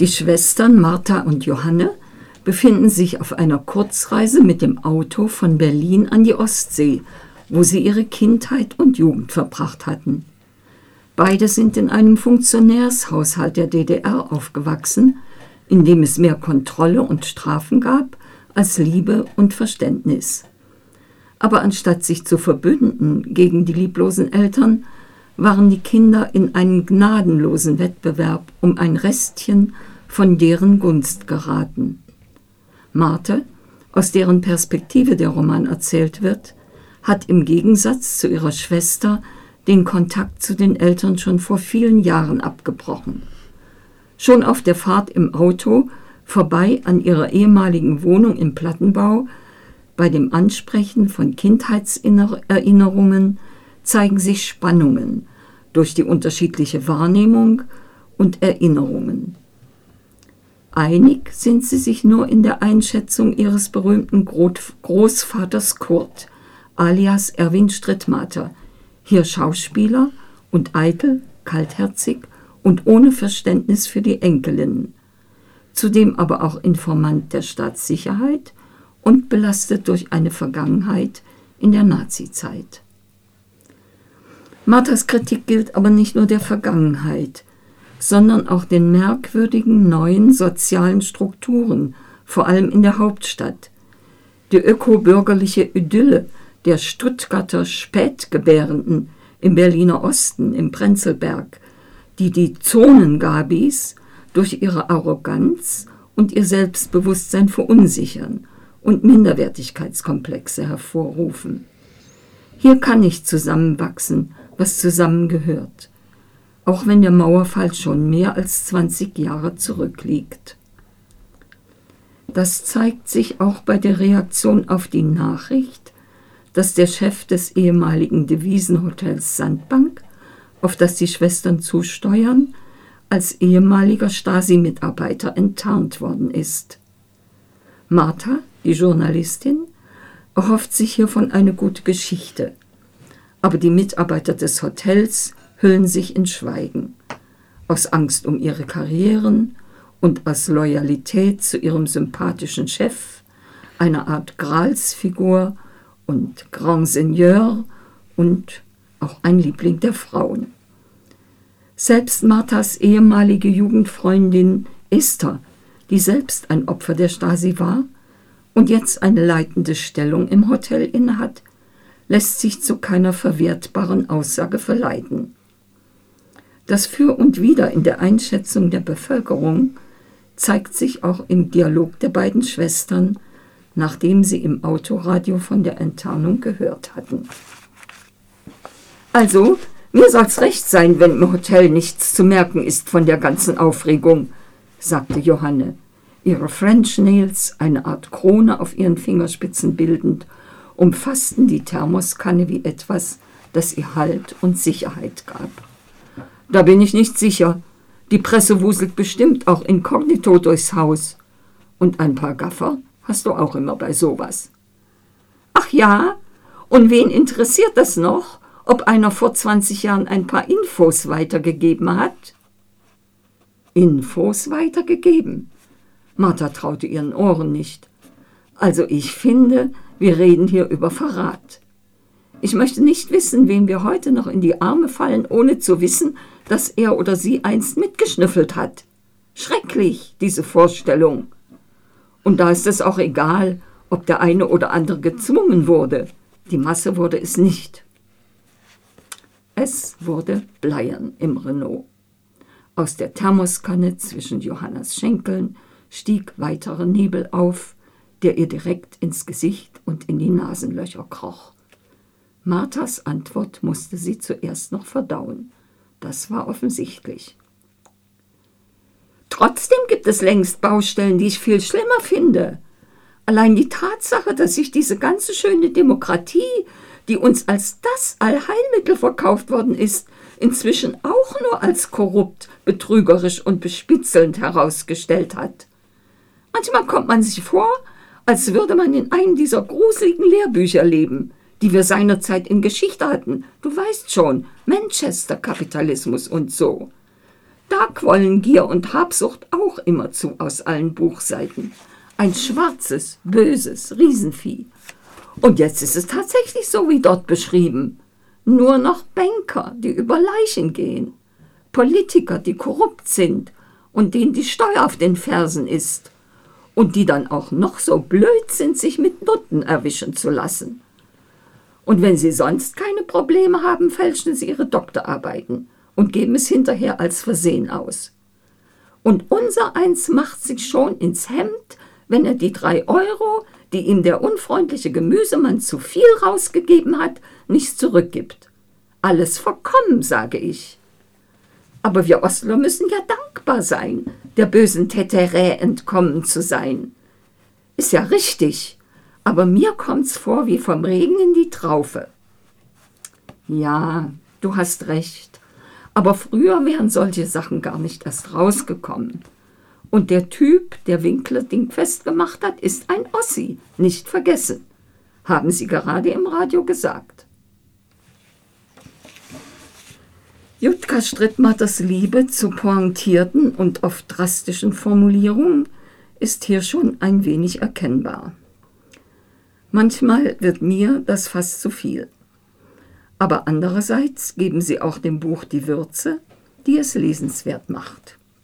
Die Schwestern Martha und Johanne befinden sich auf einer Kurzreise mit dem Auto von Berlin an die Ostsee, wo sie ihre Kindheit und Jugend verbracht hatten. Beide sind in einem Funktionärshaushalt der DDR aufgewachsen, in dem es mehr Kontrolle und Strafen gab als Liebe und Verständnis. Aber anstatt sich zu verbünden gegen die lieblosen Eltern, waren die Kinder in einen gnadenlosen Wettbewerb um ein Restchen von deren Gunst geraten. Marthe, aus deren Perspektive der Roman erzählt wird, hat im Gegensatz zu ihrer Schwester den Kontakt zu den Eltern schon vor vielen Jahren abgebrochen. Schon auf der Fahrt im Auto vorbei an ihrer ehemaligen Wohnung im Plattenbau, bei dem Ansprechen von Kindheitserinnerungen zeigen sich Spannungen durch die unterschiedliche Wahrnehmung und Erinnerungen. Einig sind sie sich nur in der Einschätzung ihres berühmten Großvaters Kurt, alias Erwin Strittmatter, hier Schauspieler und eitel, kaltherzig und ohne Verständnis für die Enkelinnen, zudem aber auch Informant der Staatssicherheit und belastet durch eine Vergangenheit in der Nazizeit. Marthas Kritik gilt aber nicht nur der Vergangenheit, sondern auch den merkwürdigen neuen sozialen Strukturen, vor allem in der Hauptstadt. Die ökobürgerliche Idylle der Stuttgarter Spätgebärenden im Berliner Osten, im Prenzlberg, die die Zonengabis durch ihre Arroganz und ihr Selbstbewusstsein verunsichern und Minderwertigkeitskomplexe hervorrufen. Hier kann nicht zusammenwachsen, was zusammengehört, auch wenn der Mauerfall schon mehr als 20 Jahre zurückliegt. Das zeigt sich auch bei der Reaktion auf die Nachricht, dass der Chef des ehemaligen Devisenhotels Sandbank, auf das die Schwestern zusteuern, als ehemaliger Stasi-Mitarbeiter enttarnt worden ist. Martha, die Journalistin, erhofft sich hiervon eine gute Geschichte, aber die Mitarbeiter des Hotels hüllen sich in Schweigen, aus Angst um ihre Karrieren und aus Loyalität zu ihrem sympathischen Chef, einer Art Gralsfigur und Grand Seigneur und auch ein Liebling der Frauen. Selbst Marthas ehemalige Jugendfreundin Esther, die selbst ein Opfer der Stasi war und jetzt eine leitende Stellung im Hotel innehat, lässt sich zu keiner verwertbaren Aussage verleiten. Das Für und Wider in der Einschätzung der Bevölkerung zeigt sich auch im Dialog der beiden Schwestern, nachdem sie im Autoradio von der Enttarnung gehört hatten. Also, mir soll's recht sein, wenn im Hotel nichts zu merken ist von der ganzen Aufregung, sagte Johanne, ihre French Nails, eine Art Krone auf ihren Fingerspitzen bildend umfassten die Thermoskanne wie etwas, das ihr Halt und Sicherheit gab. Da bin ich nicht sicher. Die Presse wuselt bestimmt auch inkognito durchs Haus. Und ein paar Gaffer hast du auch immer bei sowas. Ach ja? Und wen interessiert das noch, ob einer vor 20 Jahren ein paar Infos weitergegeben hat? Infos weitergegeben? Martha traute ihren Ohren nicht. Also ich finde, wir reden hier über Verrat. Ich möchte nicht wissen, wem wir heute noch in die Arme fallen, ohne zu wissen, dass er oder sie einst mitgeschnüffelt hat. Schrecklich, diese Vorstellung. Und da ist es auch egal, ob der eine oder andere gezwungen wurde. Die Masse wurde es nicht. Es wurde Bleiern im Renault. Aus der Thermoskanne zwischen Johannas Schenkeln stieg weiterer Nebel auf, der ihr direkt ins Gesicht und in die Nasenlöcher kroch. Marthas Antwort musste sie zuerst noch verdauen. Das war offensichtlich. Trotzdem gibt es längst Baustellen, die ich viel schlimmer finde. Allein die Tatsache, dass sich diese ganze schöne Demokratie, die uns als das Allheilmittel verkauft worden ist, inzwischen auch nur als korrupt, betrügerisch und bespitzelnd herausgestellt hat. Manchmal kommt man sich vor, als würde man in einem dieser gruseligen Lehrbücher leben, die wir seinerzeit in Geschichte hatten. Du weißt schon, Manchester-Kapitalismus und so. Da quollen Gier und Habsucht auch immerzu aus allen Buchseiten. Ein schwarzes, böses Riesenvieh. Und jetzt ist es tatsächlich so wie dort beschrieben. Nur noch Banker, die über Leichen gehen. Politiker, die korrupt sind und denen die Steuer auf den Fersen ist. Und die dann auch noch so blöd sind, sich mit Nutten erwischen zu lassen. Und wenn sie sonst keine Probleme haben, fälschen sie ihre Doktorarbeiten und geben es hinterher als Versehen aus. Und unser eins macht sich schon ins Hemd, wenn er die drei Euro, die ihm der unfreundliche Gemüsemann zu viel rausgegeben hat, nicht zurückgibt. Alles vollkommen, sage ich. Aber wir Ostler müssen ja dankbar sein, der bösen Teterä entkommen zu sein. Ist ja richtig, aber mir kommt's vor wie vom Regen in die Traufe. Ja, du hast recht. Aber früher wären solche Sachen gar nicht erst rausgekommen. Und der Typ, der Winkler dingfest gemacht hat, ist ein Ossi, nicht vergessen. Haben Sie gerade im Radio gesagt. Jutka Strittmatters Liebe zu pointierten und oft drastischen Formulierungen ist hier schon ein wenig erkennbar. Manchmal wird mir das fast zu viel. Aber andererseits geben sie auch dem Buch die Würze, die es lesenswert macht.